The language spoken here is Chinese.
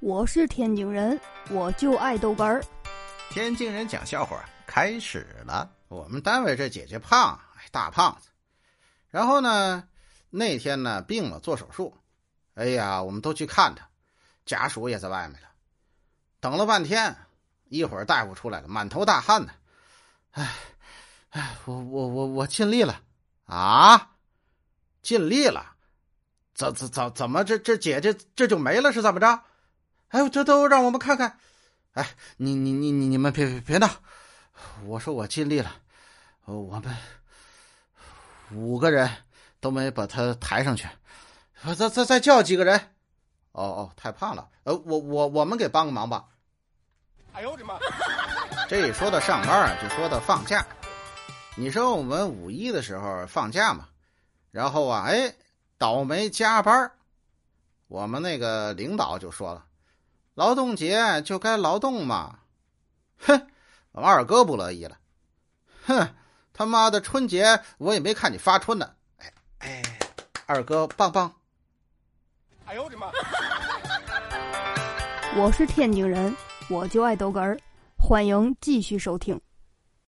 我是天津人，我就爱豆干儿。天津人讲笑话开始了。我们单位这姐姐胖，大胖子。然后呢，那天呢病了，做手术。哎呀，我们都去看她，家属也在外面了。等了半天，一会儿大夫出来了，满头大汗呢。哎，哎，我我我我尽力了啊，尽力了。怎怎怎怎么这这姐姐这就没了是怎么着？哎，这都让我们看看。哎，你你你你你们别别别闹！我说我尽力了，我们五个人都没把他抬上去。再再再叫几个人。哦哦，太胖了。呃，我我我们给帮个忙吧。哎呦我的妈！这一说到上班啊，就说到放假。你说我们五一的时候放假嘛？然后啊，哎，倒霉加班。我们那个领导就说了。劳动节就该劳动嘛，哼！我二哥不乐意了，哼！他妈的春节我也没看你发春呢，哎哎，二哥棒棒！哎呦我的妈！我是天津人，我就爱逗哏儿，欢迎继续收听。